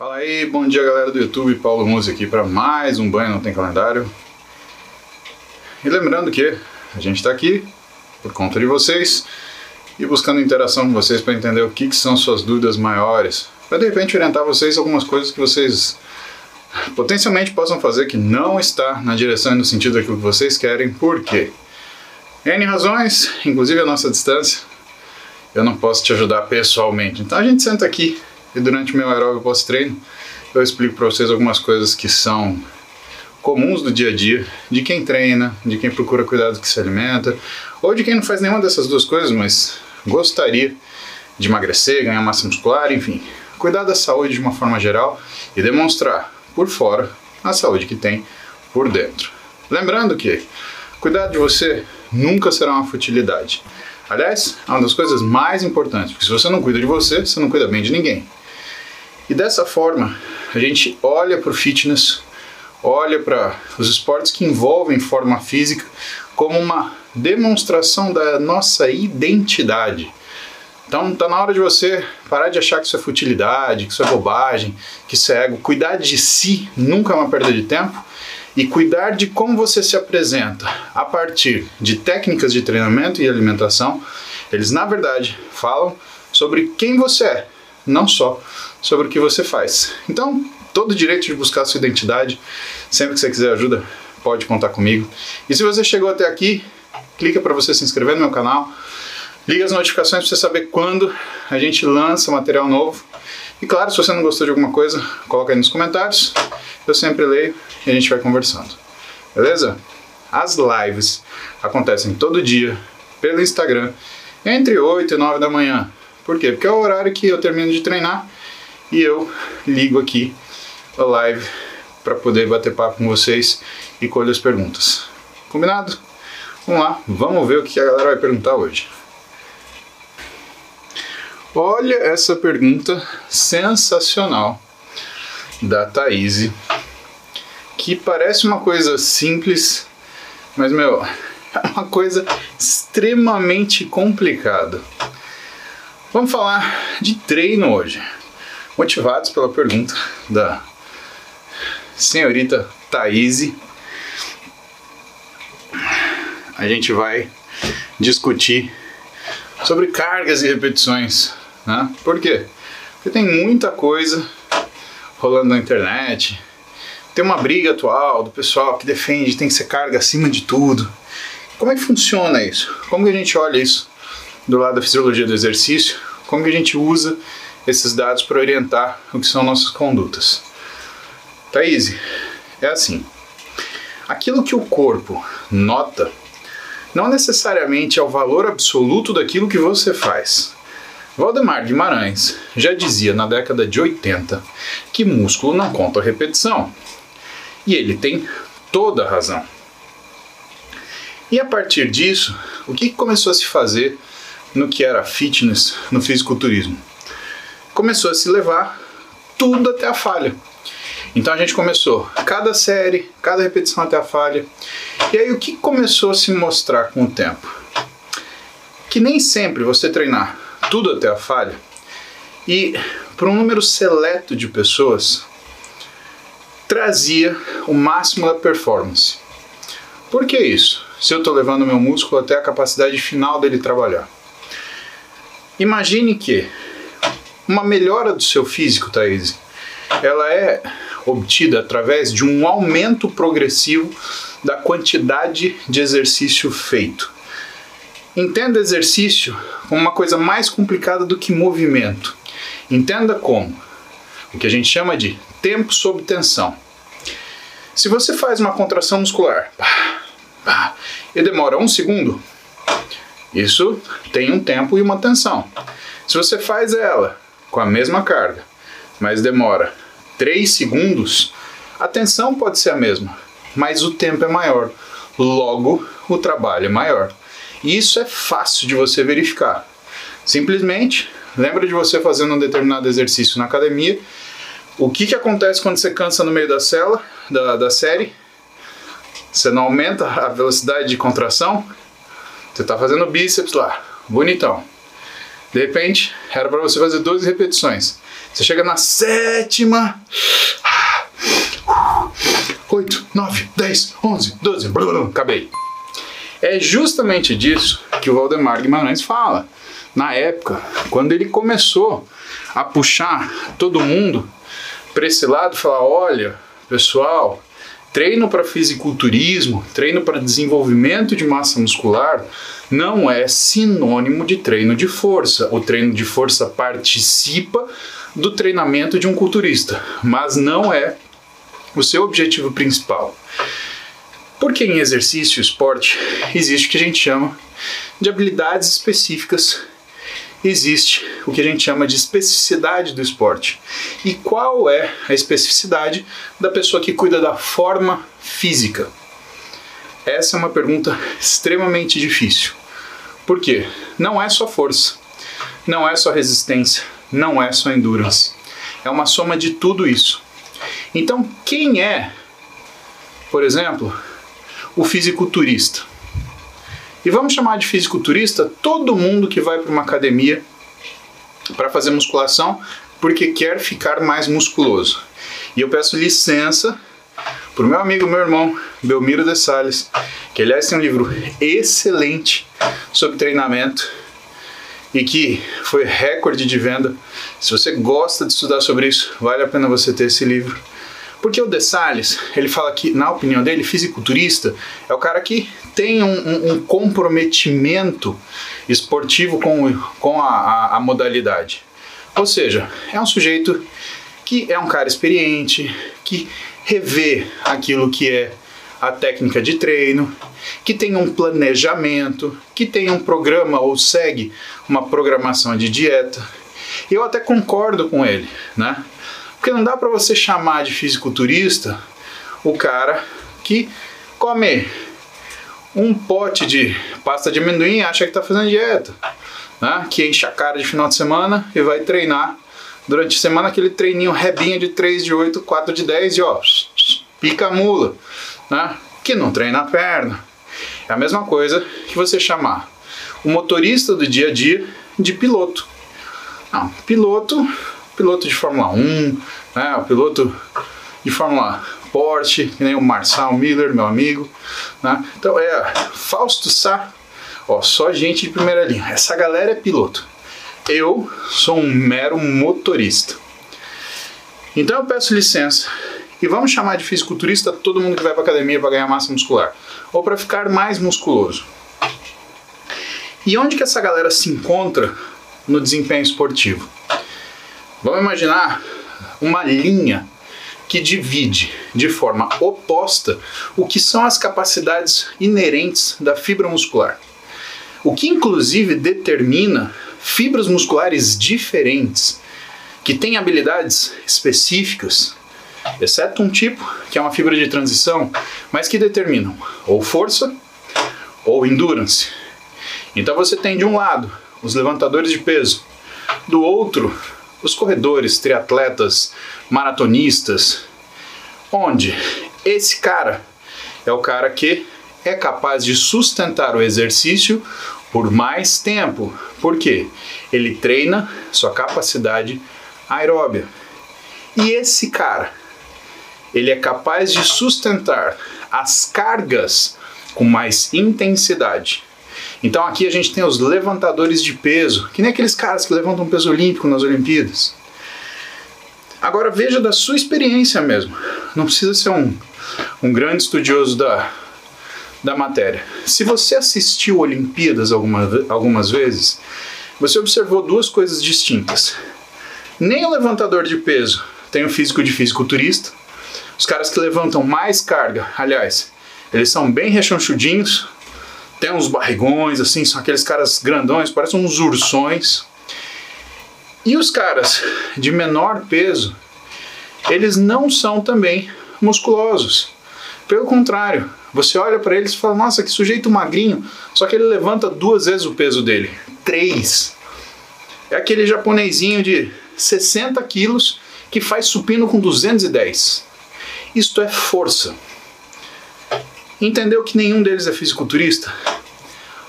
Fala aí, bom dia galera do YouTube, Paulo Musi aqui para mais um Banho Não Tem Calendário. E lembrando que a gente está aqui por conta de vocês e buscando interação com vocês para entender o que, que são suas dúvidas maiores, para de repente orientar vocês algumas coisas que vocês potencialmente possam fazer que não está na direção e no sentido daquilo que vocês querem, por quê? N razões, inclusive a nossa distância, eu não posso te ajudar pessoalmente. Então a gente senta aqui e durante meu aeróbio pós-treino eu explico para vocês algumas coisas que são comuns do dia a dia, de quem treina, de quem procura cuidar do que se alimenta, ou de quem não faz nenhuma dessas duas coisas, mas gostaria de emagrecer, ganhar massa muscular, enfim, cuidar da saúde de uma forma geral e demonstrar por fora a saúde que tem por dentro. Lembrando que cuidar de você nunca será uma futilidade. Aliás, é uma das coisas mais importantes, porque se você não cuida de você, você não cuida bem de ninguém. E dessa forma, a gente olha para o fitness, olha para os esportes que envolvem forma física como uma demonstração da nossa identidade. Então tá na hora de você parar de achar que isso é futilidade, que isso é bobagem, que isso é ego. Cuidar de si nunca é uma perda de tempo e cuidar de como você se apresenta a partir de técnicas de treinamento e alimentação. Eles na verdade falam sobre quem você é, não só sobre o que você faz. Então, todo direito de buscar sua identidade. Sempre que você quiser ajuda, pode contar comigo. E se você chegou até aqui, clica para você se inscrever no meu canal. Liga as notificações para você saber quando a gente lança material novo. E claro, se você não gostou de alguma coisa, coloca aí nos comentários. Eu sempre leio e a gente vai conversando. Beleza? As lives acontecem todo dia pelo Instagram entre 8 e 9 da manhã. Por quê? Porque é o horário que eu termino de treinar e eu ligo aqui a live para poder bater papo com vocês e colher as perguntas. Combinado? Vamos lá, vamos ver o que a galera vai perguntar hoje. Olha essa pergunta sensacional da Thaís, que parece uma coisa simples, mas meu, é uma coisa extremamente complicada. Vamos falar de treino hoje motivados pela pergunta da senhorita Thaís. A gente vai discutir sobre cargas e repetições. Né? Por quê? Porque tem muita coisa rolando na internet. Tem uma briga atual do pessoal que defende tem que ser carga acima de tudo. Como é que funciona isso? Como que a gente olha isso do lado da fisiologia do exercício? Como que a gente usa esses dados para orientar o que são nossas condutas. Thaís, é assim: aquilo que o corpo nota não necessariamente é o valor absoluto daquilo que você faz. Valdemar Guimarães já dizia na década de 80 que músculo não conta repetição. E ele tem toda a razão. E a partir disso, o que começou a se fazer no que era fitness, no fisiculturismo? Começou a se levar tudo até a falha. Então a gente começou cada série, cada repetição até a falha. E aí o que começou a se mostrar com o tempo? Que nem sempre você treinar tudo até a falha e para um número seleto de pessoas trazia o máximo da performance. Por que isso? Se eu estou levando meu músculo até a capacidade final dele trabalhar. Imagine que uma melhora do seu físico, Thaís, ela é obtida através de um aumento progressivo da quantidade de exercício feito. Entenda exercício como uma coisa mais complicada do que movimento. Entenda como o que a gente chama de tempo sob tensão. Se você faz uma contração muscular e demora um segundo, isso tem um tempo e uma tensão. Se você faz ela com a mesma carga, mas demora 3 segundos, a tensão pode ser a mesma, mas o tempo é maior. Logo, o trabalho é maior. E isso é fácil de você verificar. Simplesmente, lembra de você fazendo um determinado exercício na academia. O que, que acontece quando você cansa no meio da cela, da, da série? Você não aumenta a velocidade de contração? Você está fazendo bíceps lá, bonitão. De repente, era para você fazer 12 repetições. Você chega na sétima. 8, 9, 10, 11, 12, blum, acabei. É justamente disso que o Valdemar Guimarães fala. Na época, quando ele começou a puxar todo mundo para esse lado, falar: olha, pessoal, treino para fisiculturismo, treino para desenvolvimento de massa muscular não é sinônimo de treino de força. O treino de força participa do treinamento de um culturista, mas não é o seu objetivo principal. Porque em exercício e esporte existe o que a gente chama de habilidades específicas, existe o que a gente chama de especificidade do esporte. E qual é a especificidade da pessoa que cuida da forma física? Essa é uma pergunta extremamente difícil. Por quê? Não é só força, não é só resistência, não é só endurance. É uma soma de tudo isso. Então, quem é, por exemplo, o fisiculturista? E vamos chamar de fisiculturista todo mundo que vai para uma academia para fazer musculação porque quer ficar mais musculoso. E eu peço licença para o meu amigo, meu irmão, Belmiro de Sales, que aliás tem um livro excelente sobre treinamento e que foi recorde de venda. Se você gosta de estudar sobre isso, vale a pena você ter esse livro. Porque o De Salles, ele fala que, na opinião dele, fisiculturista é o cara que tem um, um, um comprometimento esportivo com, com a, a, a modalidade. Ou seja, é um sujeito que é um cara experiente, que revê aquilo que é a técnica de treino, que tem um planejamento, que tem um programa ou segue uma programação de dieta. Eu até concordo com ele, né? Porque não dá para você chamar de fisiculturista o cara que come um pote de pasta de amendoim e acha que está fazendo dieta, né? Que enche a cara de final de semana e vai treinar durante a semana aquele treininho rebinha de 3 de 8, 4 de 10 e ó, pica a mula né, que não treina a perna. É a mesma coisa que você chamar o motorista do dia a dia de piloto. Não, piloto, piloto de Fórmula 1, né, o piloto de Fórmula Porsche, que nem o Marçal Miller, meu amigo. Né? Então é Fausto Sá, ó, só gente de primeira linha. Essa galera é piloto. Eu sou um mero motorista. Então eu peço licença e vamos chamar de fisiculturista todo mundo que vai para academia para ganhar massa muscular ou para ficar mais musculoso. E onde que essa galera se encontra no desempenho esportivo? Vamos imaginar uma linha que divide de forma oposta o que são as capacidades inerentes da fibra muscular. O que inclusive determina fibras musculares diferentes que têm habilidades específicas exceto um tipo, que é uma fibra de transição, mas que determinam ou força ou endurance. Então você tem de um lado os levantadores de peso, do outro os corredores, triatletas, maratonistas, onde esse cara é o cara que é capaz de sustentar o exercício por mais tempo. Por quê? Ele treina sua capacidade aeróbia. E esse cara ele é capaz de sustentar as cargas com mais intensidade. Então aqui a gente tem os levantadores de peso, que nem aqueles caras que levantam peso olímpico nas Olimpíadas. Agora veja da sua experiência mesmo. Não precisa ser um, um grande estudioso da, da matéria. Se você assistiu Olimpíadas alguma, algumas vezes, você observou duas coisas distintas. Nem o levantador de peso tem o físico de fisiculturista, os caras que levantam mais carga, aliás, eles são bem rechonchudinhos, tem uns barrigões, assim, são aqueles caras grandões, parecem uns ursões. E os caras de menor peso, eles não são também musculosos. Pelo contrário, você olha para eles e fala: Nossa, que sujeito magrinho, só que ele levanta duas vezes o peso dele três. É aquele japonesinho de 60 quilos que faz supino com 210. Isto é força. Entendeu que nenhum deles é fisiculturista?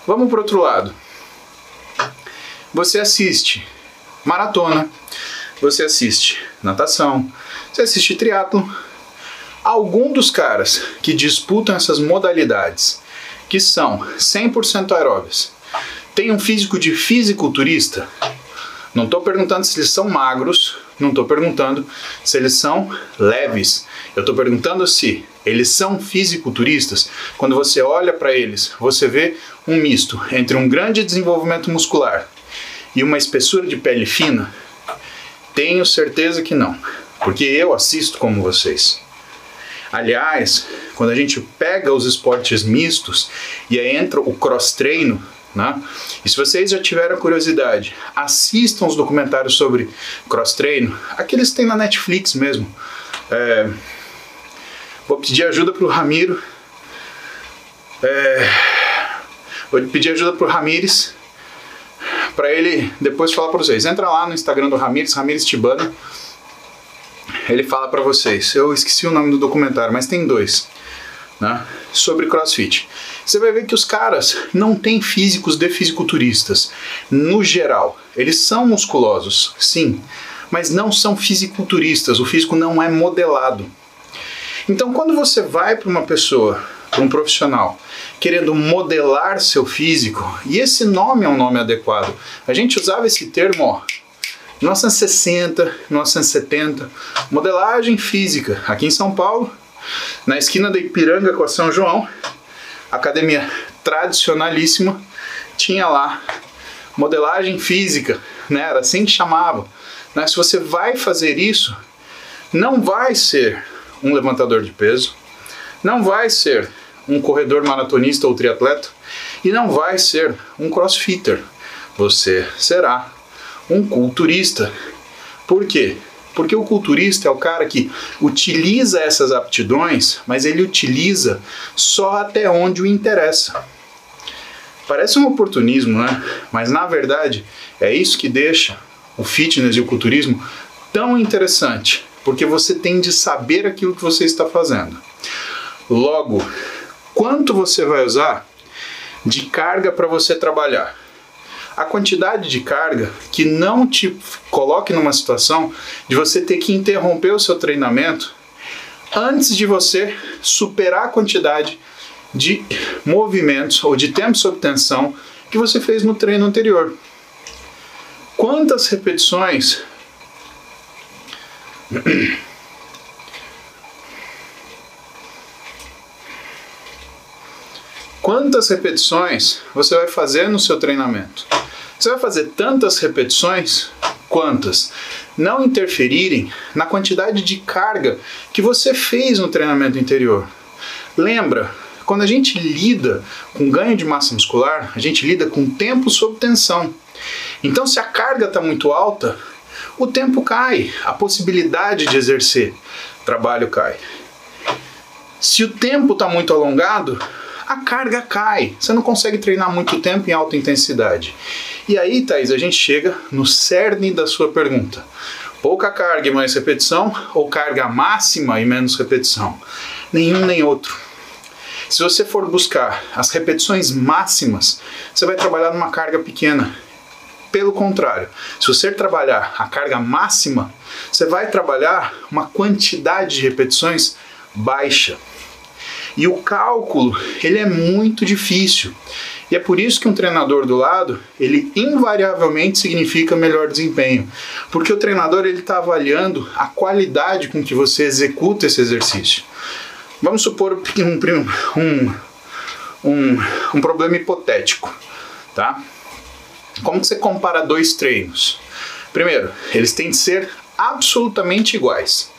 Vamos para outro lado. Você assiste maratona, você assiste natação, você assiste triatlo, algum dos caras que disputam essas modalidades, que são 100% aeróbias, tem um físico de fisiculturista? Não estou perguntando se eles são magros, não estou perguntando se eles são leves. Eu estou perguntando se eles são fisiculturistas. Quando você olha para eles, você vê um misto entre um grande desenvolvimento muscular e uma espessura de pele fina? Tenho certeza que não, porque eu assisto como vocês. Aliás, quando a gente pega os esportes mistos e aí entra o cross-treino, né? E se vocês já tiveram curiosidade, assistam os documentários sobre cross-treino, aqueles que tem na Netflix mesmo. É, vou pedir ajuda para o Ramiro. É, vou pedir ajuda para o Ramires para ele depois falar para vocês. Entra lá no Instagram do Ramires, Ramires Tibana ele fala para vocês. Eu esqueci o nome do documentário, mas tem dois, né? Sobre CrossFit. Você vai ver que os caras não têm físicos de fisiculturistas, no geral. Eles são musculosos, sim, mas não são fisiculturistas. O físico não é modelado. Então, quando você vai para uma pessoa, para um profissional, querendo modelar seu físico, e esse nome é um nome adequado. A gente usava esse termo, ó, 1960, 1970, modelagem física aqui em São Paulo, na esquina da Ipiranga com a São João, academia tradicionalíssima, tinha lá modelagem física, né? Era assim que chamava. Né? Se você vai fazer isso, não vai ser um levantador de peso, não vai ser um corredor maratonista ou triatleta e não vai ser um crossfitter. Você será um culturista. Por quê? Porque o culturista é o cara que utiliza essas aptidões, mas ele utiliza só até onde o interessa. Parece um oportunismo, né? Mas na verdade é isso que deixa o fitness e o culturismo tão interessante, porque você tem de saber aquilo que você está fazendo. Logo, quanto você vai usar de carga para você trabalhar? a quantidade de carga que não te coloque numa situação de você ter que interromper o seu treinamento antes de você superar a quantidade de movimentos ou de tempo sob tensão que você fez no treino anterior. Quantas repetições Quantas repetições você vai fazer no seu treinamento? Você vai fazer tantas repetições quantas não interferirem na quantidade de carga que você fez no treinamento anterior. Lembra, quando a gente lida com ganho de massa muscular, a gente lida com tempo sob tensão. Então, se a carga está muito alta, o tempo cai, a possibilidade de exercer trabalho cai. Se o tempo está muito alongado, a carga cai. Você não consegue treinar muito tempo em alta intensidade. E aí, Thaís, a gente chega no cerne da sua pergunta. Pouca carga e mais repetição ou carga máxima e menos repetição? Nenhum nem outro. Se você for buscar as repetições máximas, você vai trabalhar numa carga pequena. Pelo contrário, se você trabalhar a carga máxima, você vai trabalhar uma quantidade de repetições baixa. E o cálculo, ele é muito difícil. E é por isso que um treinador do lado, ele invariavelmente significa melhor desempenho. Porque o treinador ele está avaliando a qualidade com que você executa esse exercício. Vamos supor um, um, um, um problema hipotético, tá? Como que você compara dois treinos? Primeiro, eles têm de ser absolutamente iguais.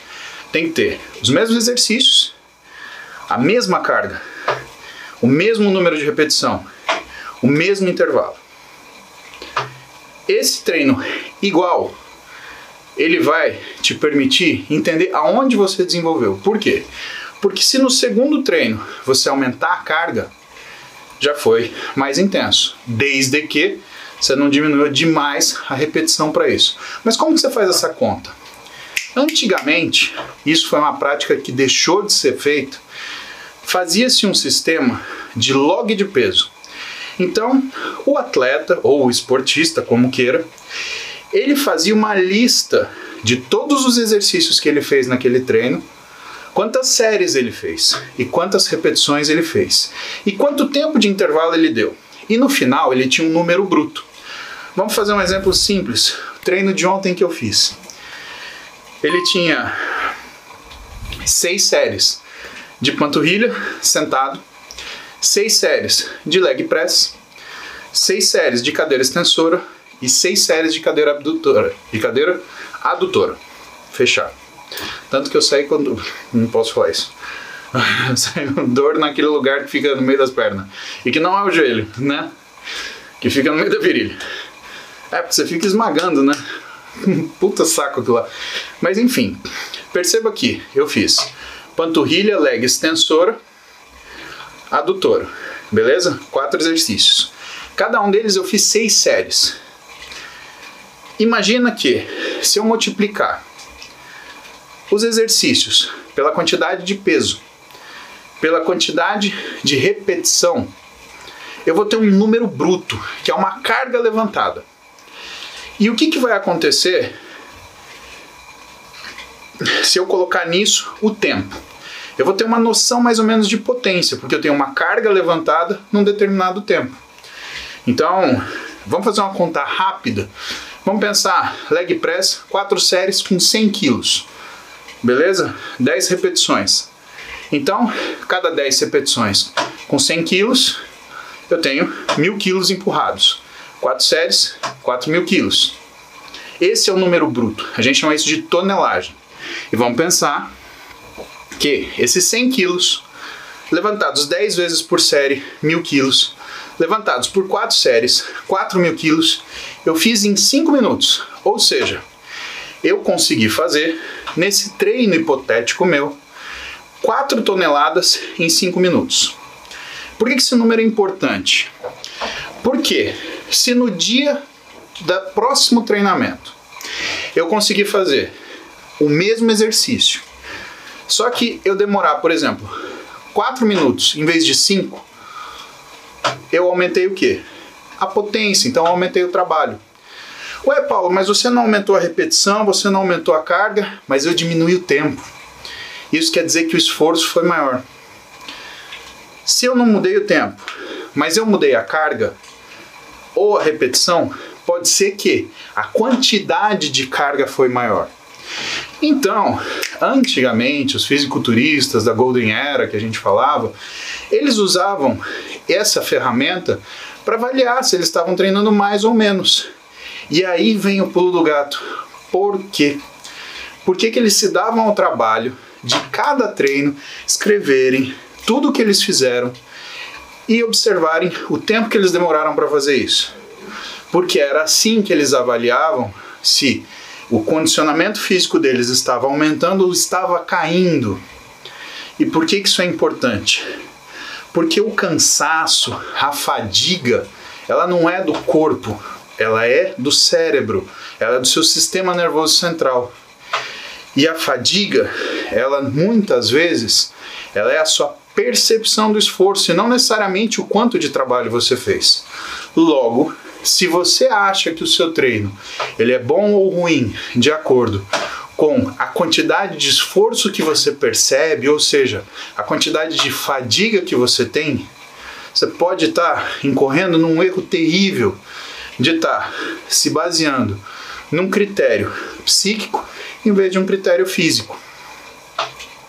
Tem que ter os mesmos exercícios, a mesma carga, o mesmo número de repetição, o mesmo intervalo. Esse treino igual, ele vai te permitir entender aonde você desenvolveu. Por quê? Porque se no segundo treino você aumentar a carga, já foi mais intenso, desde que você não diminuiu demais a repetição para isso. Mas como que você faz essa conta? Antigamente, isso foi uma prática que deixou de ser feita fazia-se um sistema de log de peso. Então, o atleta ou o esportista, como queira, ele fazia uma lista de todos os exercícios que ele fez naquele treino, quantas séries ele fez e quantas repetições ele fez e quanto tempo de intervalo ele deu. E no final ele tinha um número bruto. Vamos fazer um exemplo simples. O treino de ontem que eu fiz. Ele tinha seis séries de panturrilha sentado, seis séries de leg press, seis séries de cadeira extensora e seis séries de cadeira abdutora e cadeira adutora. Fechar. Tanto que eu saí quando. Não posso falar isso. Saiu dor naquele lugar que fica no meio das pernas. E que não é o joelho, né? Que fica no meio da virilha. É, porque você fica esmagando, né? Puta saco aquilo lá. Mas enfim, perceba aqui, eu fiz panturrilha, leg extensora, adutora. Beleza? Quatro exercícios. Cada um deles eu fiz seis séries. Imagina que se eu multiplicar os exercícios pela quantidade de peso, pela quantidade de repetição, eu vou ter um número bruto, que é uma carga levantada. E o que, que vai acontecer se eu colocar nisso o tempo? Eu vou ter uma noção mais ou menos de potência, porque eu tenho uma carga levantada num determinado tempo. Então, vamos fazer uma conta rápida. Vamos pensar, leg press, 4 séries com 100 quilos. Beleza? 10 repetições. Então, cada 10 repetições com 100 quilos, eu tenho 1000 quilos empurrados. 4 séries, 4 mil quilos. Esse é o número bruto. A gente chama isso de tonelagem. E vamos pensar que esses 100 quilos, levantados 10 vezes por série, 1000 quilos, levantados por 4 séries, 4 mil quilos, eu fiz em 5 minutos. Ou seja, eu consegui fazer, nesse treino hipotético meu, 4 toneladas em 5 minutos. Por que esse número é importante? Porque se no dia do próximo treinamento eu conseguir fazer o mesmo exercício, só que eu demorar, por exemplo, 4 minutos em vez de 5, eu aumentei o quê? A potência, então eu aumentei o trabalho. Ué, Paulo, mas você não aumentou a repetição, você não aumentou a carga, mas eu diminui o tempo. Isso quer dizer que o esforço foi maior. Se eu não mudei o tempo, mas eu mudei a carga ou a repetição, pode ser que a quantidade de carga foi maior. Então, antigamente, os fisiculturistas da Golden Era que a gente falava, eles usavam essa ferramenta para avaliar se eles estavam treinando mais ou menos. E aí vem o pulo do gato. Por quê? Que eles se davam ao trabalho de cada treino escreverem tudo o que eles fizeram e observarem o tempo que eles demoraram para fazer isso? Porque era assim que eles avaliavam se o condicionamento físico deles estava aumentando ou estava caindo. E por que isso é importante? Porque o cansaço, a fadiga, ela não é do corpo, ela é do cérebro, ela é do seu sistema nervoso central. E a fadiga, ela muitas vezes, ela é a sua percepção do esforço e não necessariamente o quanto de trabalho você fez. Logo, se você acha que o seu treino ele é bom ou ruim de acordo com a quantidade de esforço que você percebe, ou seja, a quantidade de fadiga que você tem, você pode estar incorrendo num erro terrível de estar se baseando num critério psíquico em vez de um critério físico.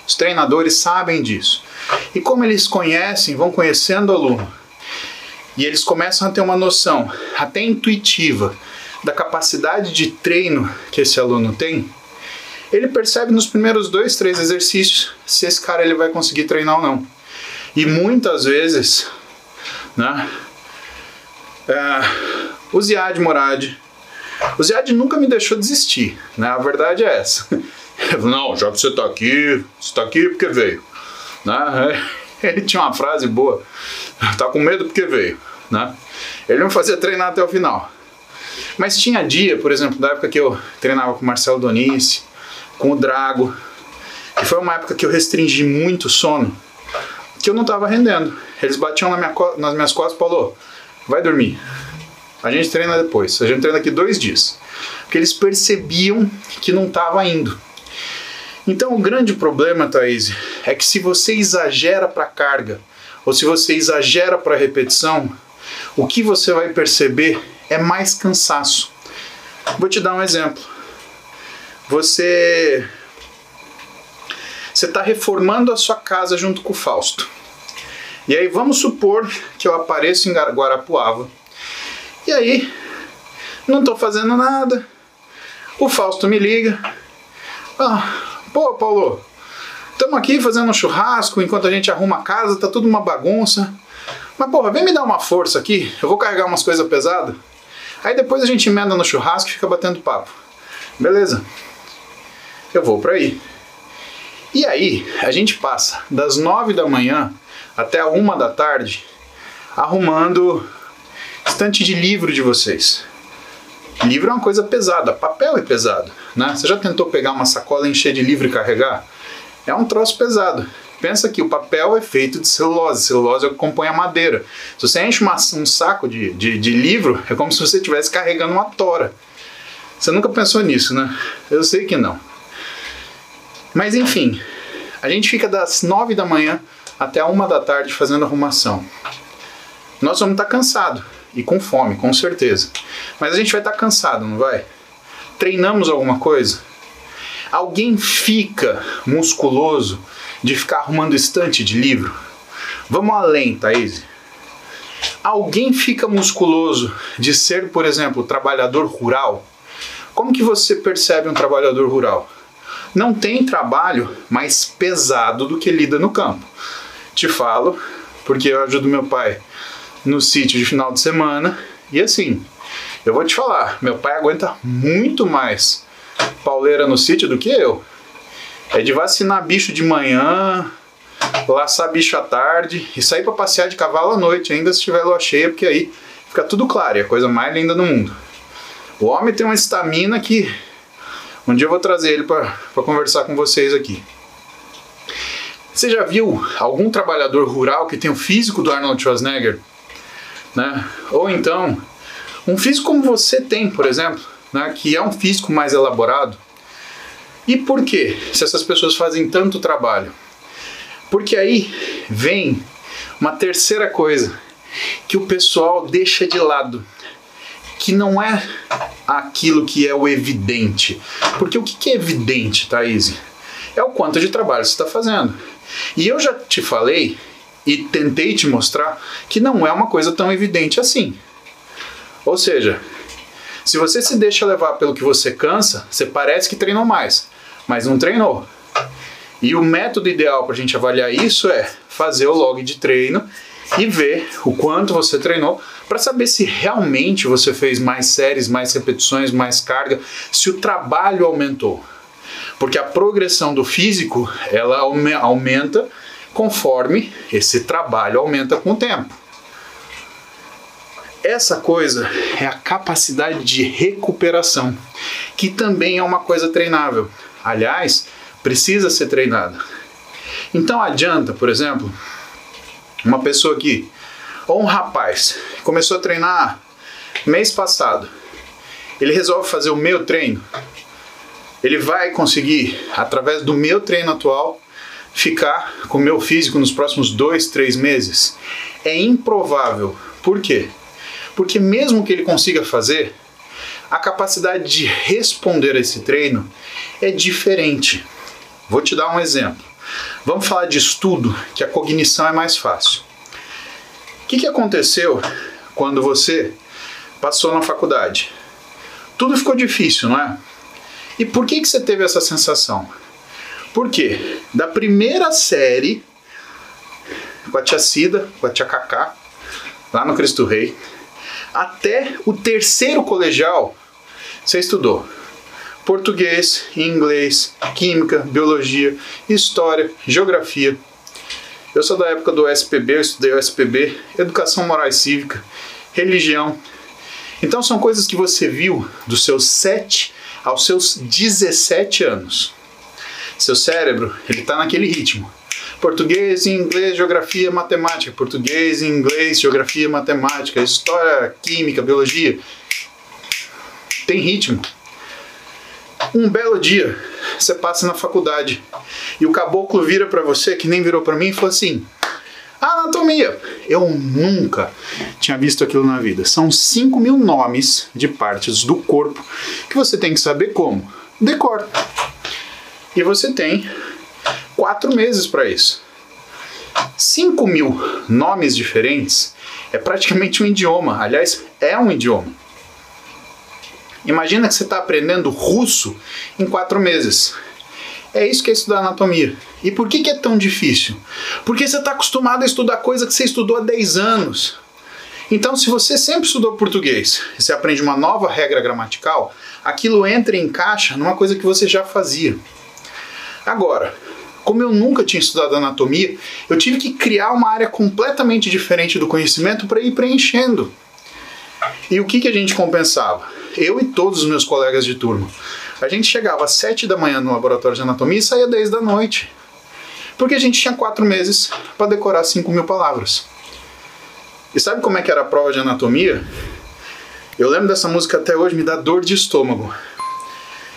Os treinadores sabem disso. E como eles conhecem, vão conhecendo o aluno, e eles começam a ter uma noção até intuitiva da capacidade de treino que esse aluno tem, ele percebe nos primeiros dois, três exercícios se esse cara ele vai conseguir treinar ou não. E muitas vezes, né, é, o Ziad Morad, o Ziad nunca me deixou desistir, né, a verdade é essa. Não, já que você está aqui, você está aqui porque veio. Né? Ele tinha uma frase boa, tá com medo porque veio, né? Ele não fazia treinar até o final. Mas tinha dia, por exemplo, da época que eu treinava com o Marcelo Donice, com o Drago, que foi uma época que eu restringi muito o sono, que eu não estava rendendo. Eles batiam na minha, nas minhas costas e falou, vai dormir. a gente treina depois. A gente treina daqui dois dias. Porque eles percebiam que não estava indo. Então o grande problema, Thaís, é que se você exagera para carga ou se você exagera para repetição, o que você vai perceber é mais cansaço. Vou te dar um exemplo. Você você está reformando a sua casa junto com o Fausto. E aí vamos supor que eu apareço em Guarapuava. E aí não estou fazendo nada. O Fausto me liga. Ah, Pô, Paulo, estamos aqui fazendo um churrasco enquanto a gente arruma a casa, tá tudo uma bagunça. Mas, porra, vem me dar uma força aqui, eu vou carregar umas coisas pesadas. Aí depois a gente emenda no churrasco e fica batendo papo. Beleza? Eu vou pra aí. E aí, a gente passa das nove da manhã até a uma da tarde arrumando estante de livro de vocês. Livro é uma coisa pesada, papel é pesado. Né? Você já tentou pegar uma sacola, encher de livro e carregar? É um troço pesado. Pensa que o papel é feito de celulose, celulose compõe a madeira. Se você enche uma, um saco de, de, de livro, é como se você estivesse carregando uma tora. Você nunca pensou nisso, né? Eu sei que não. Mas enfim, a gente fica das nove da manhã até uma da tarde fazendo arrumação. Nós vamos estar cansados e com fome, com certeza. Mas a gente vai estar cansado, não vai? Treinamos alguma coisa? Alguém fica musculoso de ficar arrumando estante de livro? Vamos além, Thaís. Alguém fica musculoso de ser, por exemplo, trabalhador rural? Como que você percebe um trabalhador rural? Não tem trabalho mais pesado do que lida no campo. Te falo, porque eu ajudo meu pai no sítio de final de semana. E assim, eu vou te falar, meu pai aguenta muito mais pauleira no sítio do que eu. É de vacinar bicho de manhã, laçar bicho à tarde e sair para passear de cavalo à noite, ainda se tiver lua cheia, porque aí fica tudo claro, é a coisa mais linda do mundo. O homem tem uma estamina que um dia eu vou trazer ele para conversar com vocês aqui. Você já viu algum trabalhador rural que tem o físico do Arnold Schwarzenegger? Né? Ou então, um físico como você tem, por exemplo, né? que é um físico mais elaborado. E por quê? Se essas pessoas fazem tanto trabalho? Porque aí vem uma terceira coisa que o pessoal deixa de lado, que não é aquilo que é o evidente. Porque o que é evidente, Thaís? É o quanto de trabalho você está fazendo. E eu já te falei e tentei te mostrar que não é uma coisa tão evidente assim. Ou seja, se você se deixa levar pelo que você cansa, você parece que treinou mais, mas não treinou. E o método ideal para a gente avaliar isso é fazer o log de treino e ver o quanto você treinou para saber se realmente você fez mais séries, mais repetições, mais carga, se o trabalho aumentou. Porque a progressão do físico, ela aumenta conforme esse trabalho aumenta com o tempo. Essa coisa é a capacidade de recuperação, que também é uma coisa treinável. Aliás, precisa ser treinada. Então adianta, por exemplo, uma pessoa que, ou um rapaz, começou a treinar mês passado, ele resolve fazer o meu treino, ele vai conseguir, através do meu treino atual, ficar com o meu físico nos próximos dois, três meses? É improvável. Por quê? Porque mesmo que ele consiga fazer, a capacidade de responder a esse treino é diferente. Vou te dar um exemplo. Vamos falar de estudo, que a cognição é mais fácil. O que, que aconteceu quando você passou na faculdade? Tudo ficou difícil, não é? E por que, que você teve essa sensação? Por quê? Da primeira série com a tia Cida, com a tia Cacá, lá no Cristo Rei, até o terceiro colegial, você estudou português, inglês, química, biologia, história, geografia. Eu sou da época do SPB, eu estudei o SPB, educação moral e cívica, religião. Então são coisas que você viu dos seus 7 aos seus 17 anos. Seu cérebro, ele está naquele ritmo. português, inglês, geografia, matemática, português, inglês, geografia, matemática, história, química, biologia. Tem ritmo. Um belo dia, você passa na faculdade e o caboclo vira para você, que nem virou para mim, e falou assim: Anatomia. Eu nunca tinha visto aquilo na vida. São 5 mil nomes de partes do corpo que você tem que saber como. Decora. E você tem quatro meses para isso. 5 mil nomes diferentes é praticamente um idioma. Aliás, é um idioma. Imagina que você está aprendendo russo em quatro meses. É isso que é estudar anatomia. E por que, que é tão difícil? Porque você está acostumado a estudar coisa que você estudou há 10 anos. Então, se você sempre estudou português e você aprende uma nova regra gramatical, aquilo entra e encaixa numa coisa que você já fazia. Agora, como eu nunca tinha estudado anatomia, eu tive que criar uma área completamente diferente do conhecimento para ir preenchendo. E o que, que a gente compensava? Eu e todos os meus colegas de turma. A gente chegava às 7 da manhã no laboratório de anatomia e saía às 10 da noite. Porque a gente tinha 4 meses para decorar 5 mil palavras. E sabe como é que era a prova de anatomia? Eu lembro dessa música até hoje, me dá dor de estômago.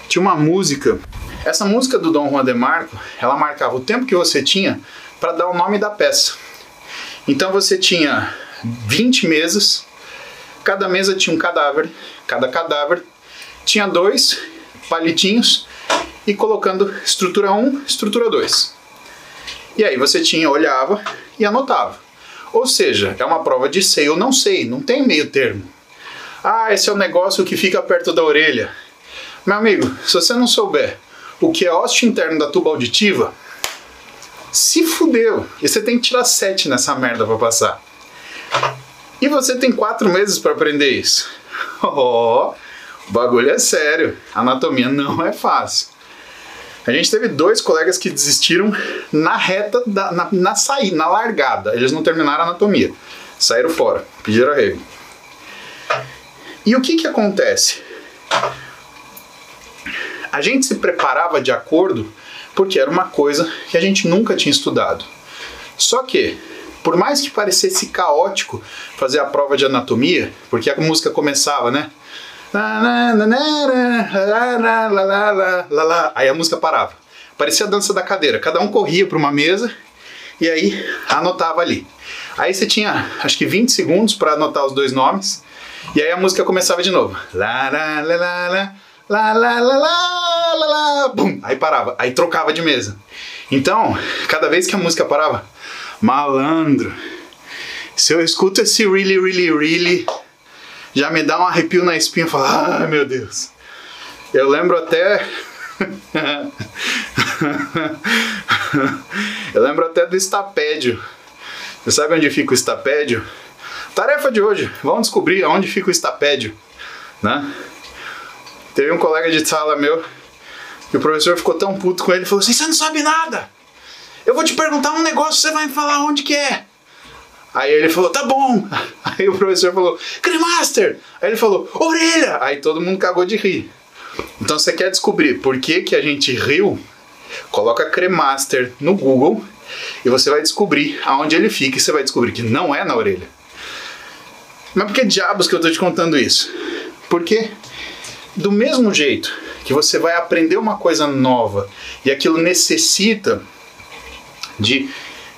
Tinha uma música, essa música do Dom Juan de Marco, ela marcava o tempo que você tinha para dar o nome da peça. Então você tinha 20 mesas, cada mesa tinha um cadáver, cada cadáver tinha dois palitinhos e colocando estrutura 1, estrutura 2. E aí você tinha, olhava e anotava. Ou seja, é uma prova de sei ou não sei, não tem meio termo. Ah, esse é o negócio que fica perto da orelha. Meu amigo, se você não souber o que é ósseo interno da tuba auditiva, se fudeu. E você tem que tirar 7 nessa merda para passar. E você tem 4 meses para aprender isso. Oh, o bagulho é sério. Anatomia não é fácil. A gente teve dois colegas que desistiram na reta, da, na, na saída, na largada. Eles não terminaram a anatomia. Saíram fora, pediram arrego. E o que que acontece? A gente se preparava de acordo porque era uma coisa que a gente nunca tinha estudado. Só que, por mais que parecesse caótico fazer a prova de anatomia, porque a música começava, né? Aí a música parava. Parecia a dança da cadeira. Cada um corria para uma mesa e aí anotava ali. Aí você tinha acho que 20 segundos para anotar os dois nomes. E aí a música começava de novo. Lá, lá, lá. Lá, lá, lá, lá, lá, lá, bum, aí parava, aí trocava de mesa. Então, cada vez que a música parava, malandro, se eu escuto esse really, really, really, já me dá um arrepio na espinha fala, ah, meu Deus. Eu lembro até. eu lembro até do estapédio. Você sabe onde fica o estapédio? Tarefa de hoje, vamos descobrir onde fica o estapédio, né? Teve um colega de sala meu que o professor ficou tão puto com ele e falou assim: Você não sabe nada! Eu vou te perguntar um negócio, você vai me falar onde que é. Aí ele falou, tá bom. Aí o professor falou, Cremaster. Aí ele falou, orelha. Aí todo mundo cagou de rir. Então você quer descobrir por que, que a gente riu? Coloca Cremaster no Google e você vai descobrir aonde ele fica e você vai descobrir que não é na orelha. Mas por que diabos que eu estou te contando isso? Porque do mesmo jeito que você vai aprender uma coisa nova e aquilo necessita de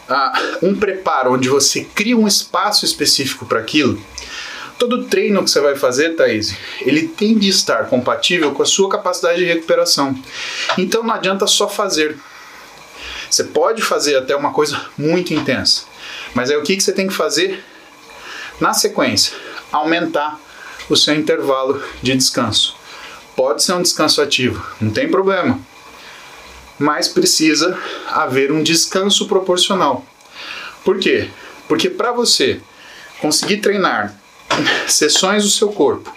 uh, um preparo onde você cria um espaço específico para aquilo, todo treino que você vai fazer, Thaís, ele tem de estar compatível com a sua capacidade de recuperação. Então não adianta só fazer. Você pode fazer até uma coisa muito intensa, mas aí o que você tem que fazer? Na sequência, aumentar o seu intervalo de descanso. Pode ser um descanso ativo, não tem problema mas precisa haver um descanso proporcional. Por quê? Porque para você conseguir treinar sessões do seu corpo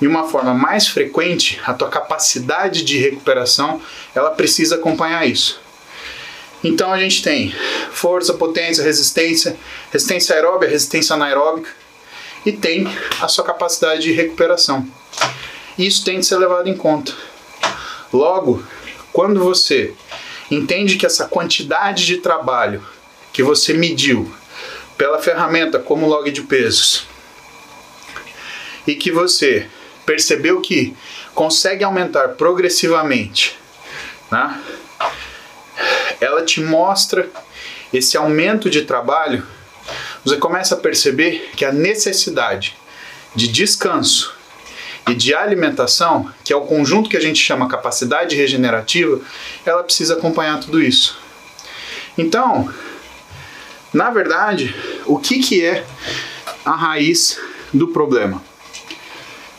de uma forma mais frequente, a tua capacidade de recuperação, ela precisa acompanhar isso. Então a gente tem força, potência, resistência, resistência aeróbica, resistência anaeróbica e tem a sua capacidade de recuperação. Isso tem de ser levado em conta. Logo, quando você entende que essa quantidade de trabalho que você mediu pela ferramenta como log de pesos e que você percebeu que consegue aumentar progressivamente, né? ela te mostra esse aumento de trabalho, você começa a perceber que a necessidade de descanso e de alimentação, que é o conjunto que a gente chama capacidade regenerativa, ela precisa acompanhar tudo isso. Então, na verdade, o que, que é a raiz do problema?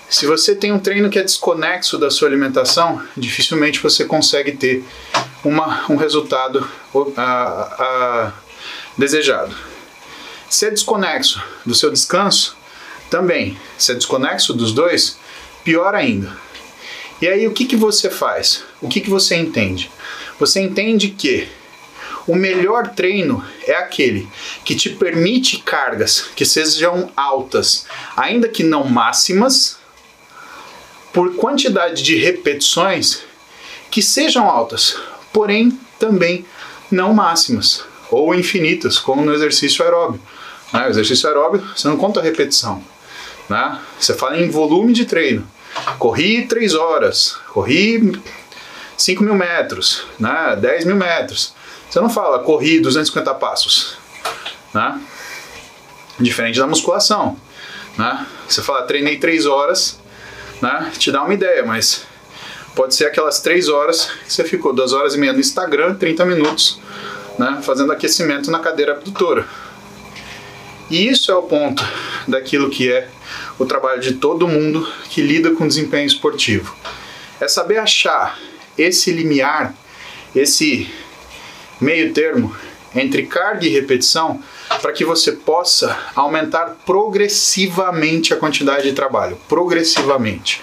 Se você tem um treino que é desconexo da sua alimentação, dificilmente você consegue ter uma, um resultado desejado. Se é desconexo do seu descanso, também. Se é desconexo dos dois, pior ainda. E aí o que, que você faz? O que, que você entende? Você entende que o melhor treino é aquele que te permite cargas que sejam altas, ainda que não máximas, por quantidade de repetições que sejam altas, porém também não máximas ou infinitas, como no exercício aeróbio. Né? O exercício aeróbio, você não conta a repetição. Né? Você fala em volume de treino. Corri 3 horas, corri 5 mil metros, né? 10 mil metros. Você não fala corri 250 passos. Né? Diferente da musculação. Né? Você fala treinei 3 horas, né? te dá uma ideia, mas pode ser aquelas 3 horas que você ficou 2 horas e meia no Instagram, 30 minutos, né? fazendo aquecimento na cadeira abdutora. E isso é o ponto daquilo que é o trabalho de todo mundo que lida com desempenho esportivo. É saber achar esse limiar, esse meio termo entre carga e repetição para que você possa aumentar progressivamente a quantidade de trabalho, progressivamente.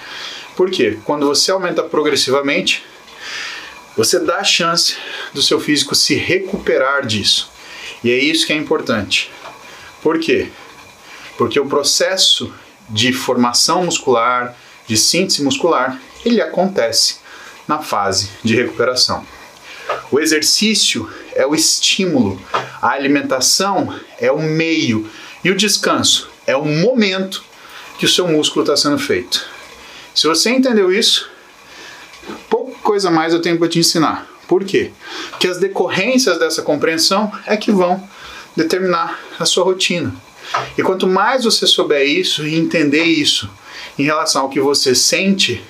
Por quê? Quando você aumenta progressivamente, você dá a chance do seu físico se recuperar disso. E é isso que é importante. Por quê? Porque o processo de formação muscular, de síntese muscular, ele acontece na fase de recuperação. O exercício é o estímulo, a alimentação é o meio e o descanso é o momento que o seu músculo está sendo feito. Se você entendeu isso, pouca coisa mais eu tenho para te ensinar. Por quê? Porque as decorrências dessa compreensão é que vão determinar a sua rotina. E quanto mais você souber isso e entender isso em relação ao que você sente,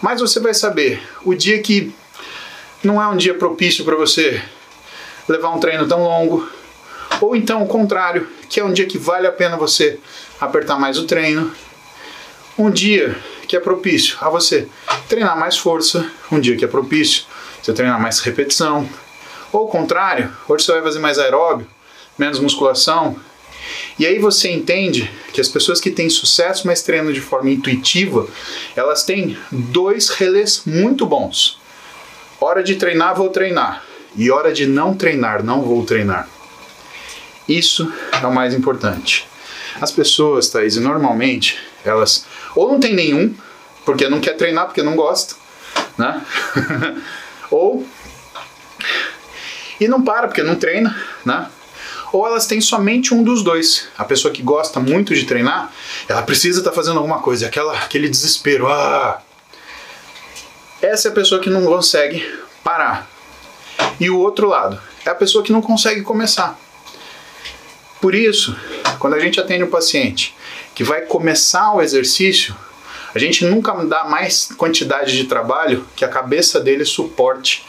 mais você vai saber o dia que não é um dia propício para você levar um treino tão longo, ou então o contrário, que é um dia que vale a pena você apertar mais o treino. Um dia que é propício a você treinar mais força, um dia que é propício você treinar mais repetição. Ou o contrário, hoje você vai fazer mais aeróbio, menos musculação. E aí você entende que as pessoas que têm sucesso, mas treinam de forma intuitiva, elas têm dois relés muito bons. Hora de treinar, vou treinar. E hora de não treinar, não vou treinar. Isso é o mais importante. As pessoas, Thaís, normalmente, elas ou não tem nenhum, porque não quer treinar, porque não gosta, né? ou e não para porque não treina, né? Ou elas têm somente um dos dois. A pessoa que gosta muito de treinar, ela precisa estar tá fazendo alguma coisa, aquela, aquele desespero. Ah! Essa é a pessoa que não consegue parar. E o outro lado é a pessoa que não consegue começar. Por isso, quando a gente atende um paciente que vai começar o exercício, a gente nunca dá mais quantidade de trabalho que a cabeça dele suporte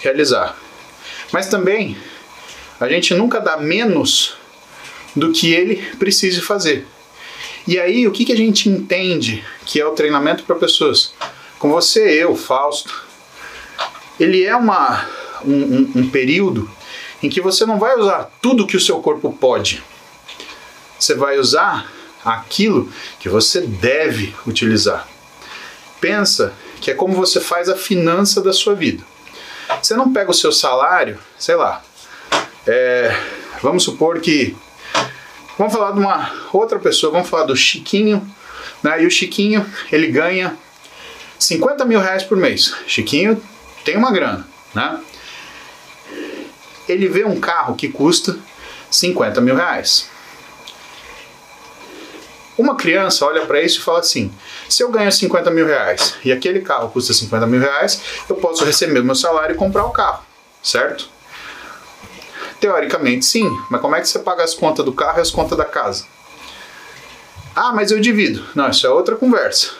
realizar. Mas também a gente nunca dá menos do que ele precise fazer. E aí, o que, que a gente entende que é o treinamento para pessoas? Com você, eu, Fausto, ele é uma, um, um, um período em que você não vai usar tudo que o seu corpo pode. Você vai usar aquilo que você deve utilizar. Pensa que é como você faz a finança da sua vida. Você não pega o seu salário, sei lá, é, vamos supor que. Vamos falar de uma outra pessoa, vamos falar do Chiquinho. Né? E o Chiquinho, ele ganha 50 mil reais por mês. Chiquinho tem uma grana, né? Ele vê um carro que custa 50 mil reais. Uma criança olha para isso e fala assim: se eu ganho 50 mil reais e aquele carro custa 50 mil reais, eu posso receber meu salário e comprar o carro, certo? Teoricamente sim, mas como é que você paga as contas do carro e as contas da casa? Ah, mas eu divido. Não, isso é outra conversa.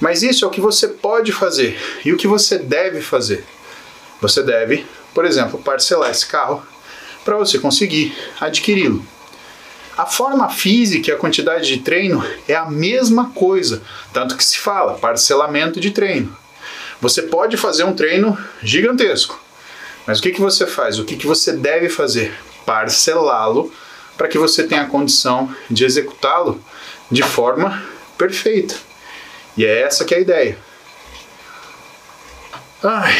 Mas isso é o que você pode fazer e o que você deve fazer. Você deve, por exemplo, parcelar esse carro para você conseguir adquiri-lo. A forma física e a quantidade de treino é a mesma coisa, tanto que se fala parcelamento de treino. Você pode fazer um treino gigantesco, mas o que, que você faz? O que, que você deve fazer? Parcelá-lo para que você tenha a condição de executá-lo de forma perfeita. E é essa que é a ideia. Ai,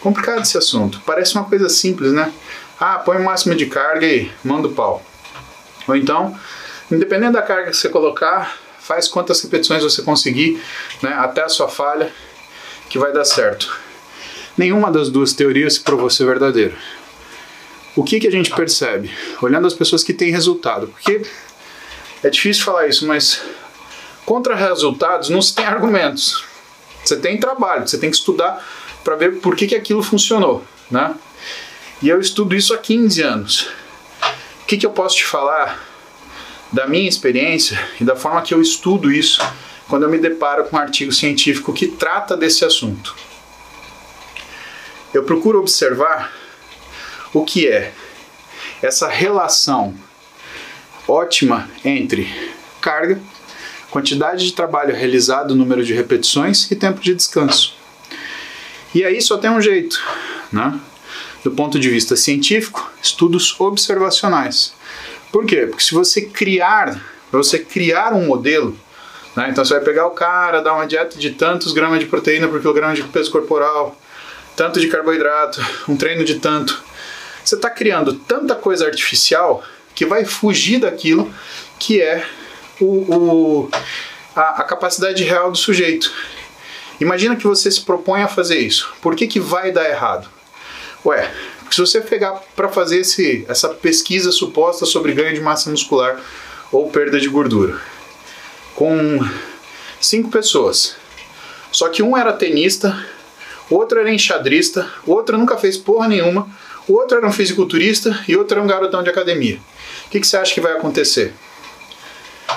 complicado esse assunto. Parece uma coisa simples, né? Ah, põe o máximo de carga e manda o pau. Ou então, independente da carga que você colocar, faz quantas repetições você conseguir, né, até a sua falha, que vai dar certo. Nenhuma das duas teorias se provou ser verdadeira. O que, que a gente percebe? Olhando as pessoas que têm resultado, porque é difícil falar isso, mas contra resultados não se tem argumentos. Você tem trabalho, você tem que estudar para ver por que, que aquilo funcionou, né? E eu estudo isso há 15 anos. O que, que eu posso te falar da minha experiência e da forma que eu estudo isso quando eu me deparo com um artigo científico que trata desse assunto? Eu procuro observar o que é essa relação ótima entre carga, quantidade de trabalho realizado, número de repetições e tempo de descanso. E aí só tem um jeito, né? do ponto de vista científico, estudos observacionais. Por quê? Porque se você criar, você criar um modelo, né, então você vai pegar o cara, dar uma dieta de tantos gramas de proteína por quilograma de peso corporal, tanto de carboidrato, um treino de tanto. Você está criando tanta coisa artificial que vai fugir daquilo que é o, o a, a capacidade real do sujeito. Imagina que você se propõe a fazer isso. Por que, que vai dar errado? Ué, se você pegar para fazer esse, essa pesquisa suposta sobre ganho de massa muscular ou perda de gordura, com cinco pessoas, só que um era tenista, outro era enxadrista, outro nunca fez porra nenhuma, outro era um fisiculturista e outro era um garotão de academia. O que, que você acha que vai acontecer?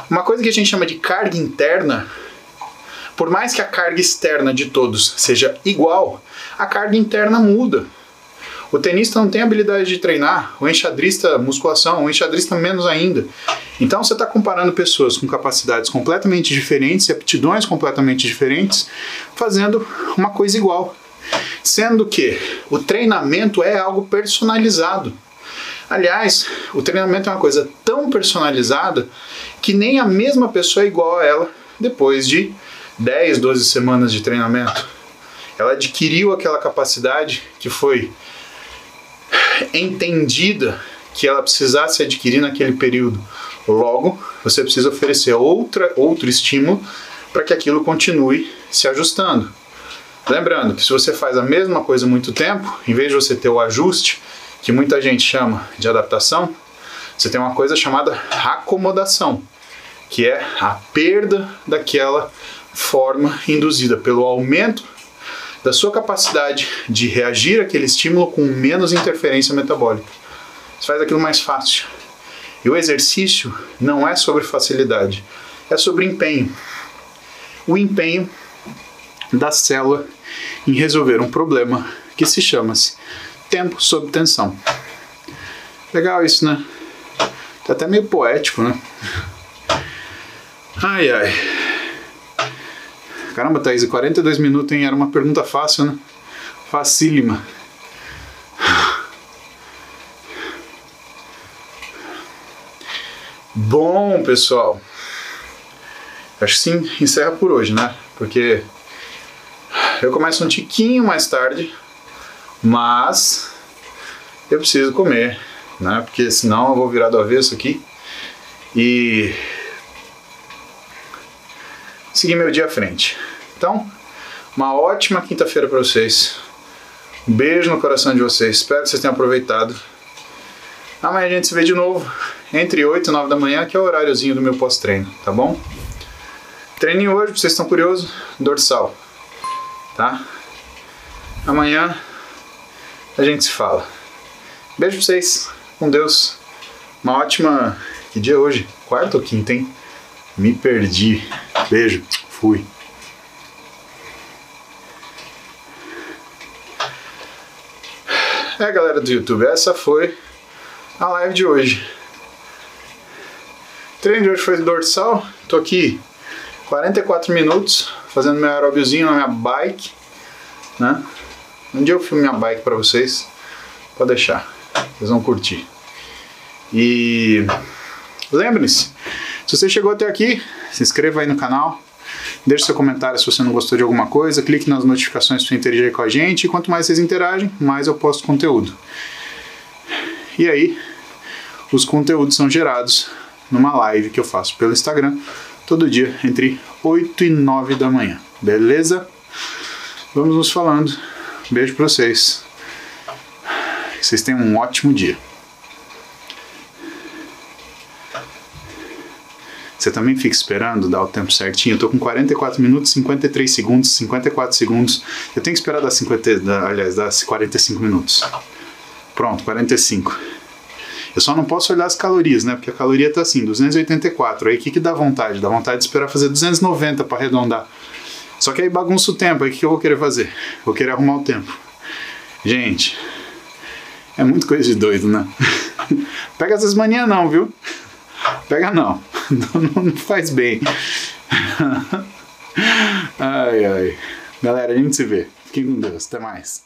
Uma coisa que a gente chama de carga interna, por mais que a carga externa de todos seja igual, a carga interna muda. O tenista não tem habilidade de treinar, o enxadrista, musculação, o enxadrista menos ainda. Então você está comparando pessoas com capacidades completamente diferentes e aptidões completamente diferentes, fazendo uma coisa igual. Sendo que o treinamento é algo personalizado. Aliás, o treinamento é uma coisa tão personalizada que nem a mesma pessoa é igual a ela depois de 10, 12 semanas de treinamento. Ela adquiriu aquela capacidade que foi entendida que ela precisasse adquirir naquele período. Logo, você precisa oferecer outra, outro estímulo para que aquilo continue se ajustando. Lembrando que se você faz a mesma coisa muito tempo, em vez de você ter o ajuste, que muita gente chama de adaptação, você tem uma coisa chamada acomodação, que é a perda daquela forma induzida pelo aumento da sua capacidade de reagir àquele estímulo com menos interferência metabólica. Isso faz aquilo mais fácil. E o exercício não é sobre facilidade, é sobre empenho. O empenho da célula em resolver um problema que se chama-se tempo sob tensão. Legal isso, né? Tá até meio poético, né? Ai ai. Caramba, Thaís, 42 minutos, hein? Era uma pergunta fácil, né? Facílima. Bom, pessoal. Acho que sim, encerra por hoje, né? Porque eu começo um tiquinho mais tarde, mas eu preciso comer, né? Porque senão eu vou virar do avesso aqui. E seguir meu dia à frente. Então, uma ótima quinta-feira para vocês. Um beijo no coração de vocês. Espero que vocês tenham aproveitado. Amanhã a gente se vê de novo, entre 8 e 9 da manhã, que é o horáriozinho do meu pós-treino, tá bom? Treininho hoje, vocês estão curiosos, dorsal, tá? Amanhã a gente se fala. Beijo pra vocês, com Deus. Uma ótima. Que dia é hoje? Quarta ou quinta, hein? Me perdi. Beijo, fui. É, galera do YouTube, essa foi a live de hoje. O treino de hoje foi dorsal. Tô aqui 44 minutos fazendo meu aeróbiozinho na minha bike, né? Um dia eu filmo minha bike para vocês. Pode deixar. Vocês vão curtir. E lembre-se, se você chegou até aqui, se inscreva aí no canal. Deixe seu comentário se você não gostou de alguma coisa, clique nas notificações para interagir com a gente. E quanto mais vocês interagem, mais eu posto conteúdo. E aí, os conteúdos são gerados numa live que eu faço pelo Instagram todo dia entre 8 e 9 da manhã. Beleza? Vamos nos falando. Beijo pra vocês. Que vocês tenham um ótimo dia. Você também fica esperando dar o tempo certinho. Eu tô com 44 minutos, 53 segundos, 54 segundos. Eu tenho que esperar dar 50, dar, aliás, dar 45 minutos. Pronto, 45. Eu só não posso olhar as calorias, né? Porque a caloria tá assim, 284. Aí o que, que dá vontade? Dá vontade de esperar fazer 290 para arredondar. Só que aí bagunça o tempo. Aí o que, que eu vou querer fazer? Vou querer arrumar o tempo. Gente, é muito coisa de doido, né? Pega essas manias não, viu? Pega não. Não, não faz bem. Ai, ai. Galera, a gente se vê. Fiquem com Deus. Até mais.